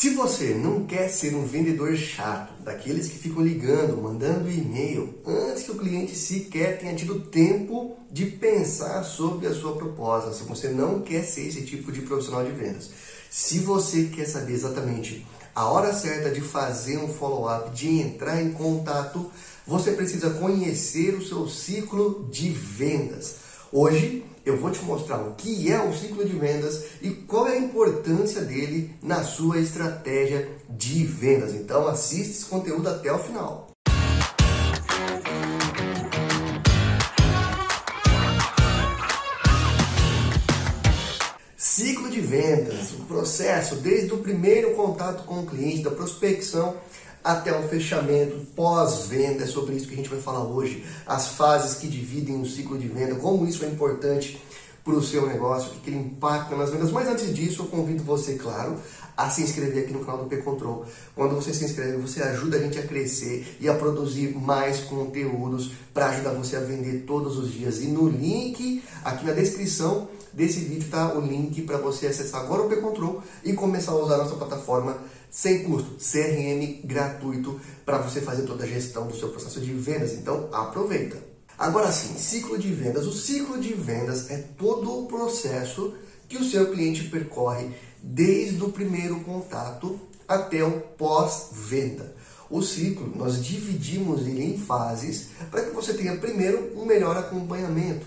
Se você não quer ser um vendedor chato, daqueles que ficam ligando, mandando e-mail, antes que o cliente sequer tenha tido tempo de pensar sobre a sua proposta, se você não quer ser esse tipo de profissional de vendas, se você quer saber exatamente a hora certa de fazer um follow-up, de entrar em contato, você precisa conhecer o seu ciclo de vendas. Hoje eu vou te mostrar o que é o ciclo de vendas e qual é a importância dele na sua estratégia de vendas. Então assiste esse conteúdo até o final. Ciclo de vendas, o processo desde o primeiro contato com o cliente, da prospecção até o fechamento, pós-venda, é sobre isso que a gente vai falar hoje, as fases que dividem o ciclo de venda, como isso é importante para o seu negócio, que ele impacta nas vendas. Mas antes disso, eu convido você, claro, a se inscrever aqui no canal do P-Control. Quando você se inscreve, você ajuda a gente a crescer e a produzir mais conteúdos para ajudar você a vender todos os dias. E no link, aqui na descrição desse vídeo, tá o link para você acessar agora o P-Control e começar a usar a nossa plataforma sem custo, CRM gratuito para você fazer toda a gestão do seu processo de vendas. Então, aproveita. Agora sim, ciclo de vendas. O ciclo de vendas é todo o processo que o seu cliente percorre desde o primeiro contato até o pós-venda. O ciclo, nós dividimos ele em fases para que você tenha primeiro um melhor acompanhamento.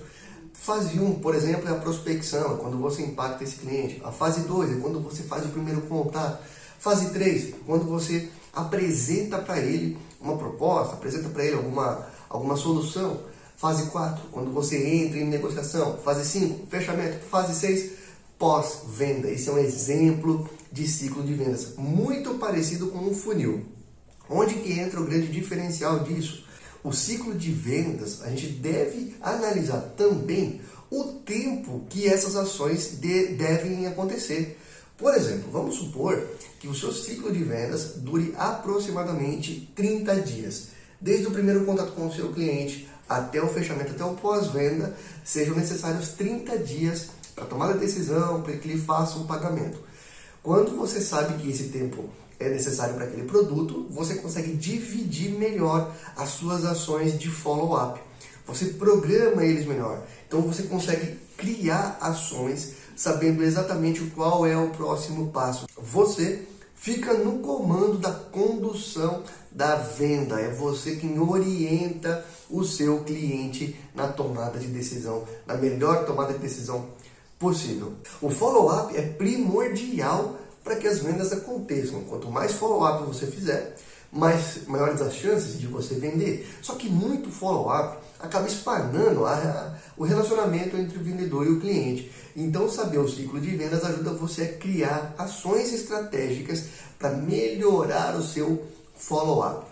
Fase 1, por exemplo, é a prospecção, é quando você impacta esse cliente. A fase 2 é quando você faz o primeiro contato. Fase 3, quando você apresenta para ele uma proposta, apresenta para ele alguma, alguma solução. Fase 4, quando você entra em negociação. Fase 5, fechamento. Fase 6, pós-venda. Esse é um exemplo de ciclo de vendas, muito parecido com um funil. Onde que entra o grande diferencial disso? O ciclo de vendas, a gente deve analisar também o tempo que essas ações de, devem acontecer. Por exemplo, vamos supor que o seu ciclo de vendas dure aproximadamente 30 dias. Desde o primeiro contato com o seu cliente até o fechamento, até o pós-venda, sejam necessários 30 dias para tomar a decisão, para que ele faça um pagamento. Quando você sabe que esse tempo é necessário para aquele produto, você consegue dividir melhor as suas ações de follow-up. Você programa eles melhor. Então você consegue criar ações sabendo exatamente qual é o próximo passo. Você fica no comando da condução da venda. É você quem orienta o seu cliente na tomada de decisão, na melhor tomada de decisão possível. O follow-up é primordial para que as vendas aconteçam. Quanto mais follow-up você fizer, mais maiores as chances de você vender. Só que muito follow-up acaba espanando a, a, o relacionamento entre o vendedor e o cliente. Então, saber o ciclo de vendas ajuda você a criar ações estratégicas para melhorar o seu follow-up.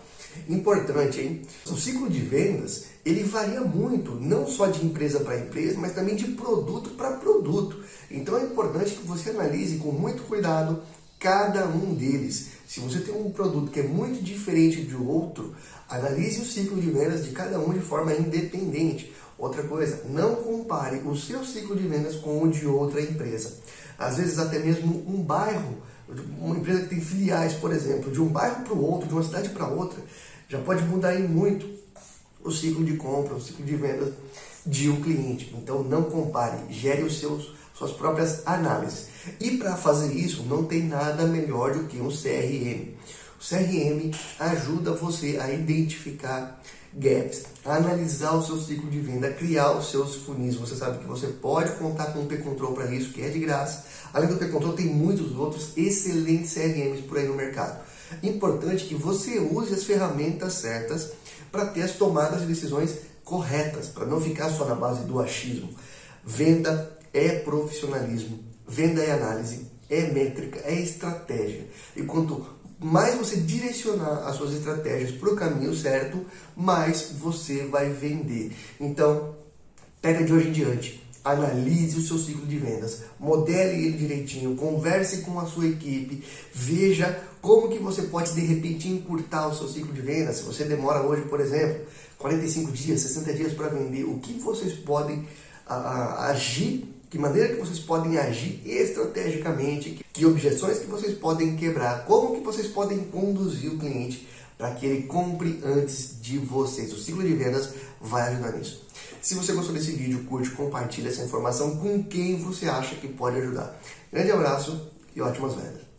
Importante, hein? O ciclo de vendas ele varia muito, não só de empresa para empresa, mas também de produto para produto. Então é importante que você analise com muito cuidado cada um deles. Se você tem um produto que é muito diferente de outro, analise o ciclo de vendas de cada um de forma independente. Outra coisa, não compare o seu ciclo de vendas com o de outra empresa. Às vezes até mesmo um bairro, uma empresa que tem filiais, por exemplo, de um bairro para o outro, de uma cidade para outra, já pode mudar muito o ciclo de compra, o ciclo de vendas de um cliente. Então não compare, gere os seus suas próprias análises. E para fazer isso, não tem nada melhor do que um CRM. O CRM ajuda você a identificar gaps, a analisar o seu ciclo de venda, criar os seus funis. Você sabe que você pode contar com o P-Control para isso, que é de graça. Além do P-Control, tem muitos outros excelentes CRMs por aí no mercado. Importante que você use as ferramentas certas para ter as tomadas de decisões corretas, para não ficar só na base do achismo. Venda é profissionalismo, venda é análise, é métrica, é estratégia. E quanto mais você direcionar as suas estratégias para o caminho certo, mais você vai vender. Então, pega de hoje em diante, analise o seu ciclo de vendas, modele ele direitinho, converse com a sua equipe, veja como que você pode de repente encurtar o seu ciclo de vendas. Se você demora hoje, por exemplo, 45 dias, 60 dias para vender, o que vocês podem a, a, agir que maneira que vocês podem agir estrategicamente, que objeções que vocês podem quebrar, como que vocês podem conduzir o cliente para que ele compre antes de vocês. O ciclo de vendas vai ajudar nisso. Se você gostou desse vídeo, curte, compartilhe essa informação com quem você acha que pode ajudar. Grande abraço e ótimas vendas!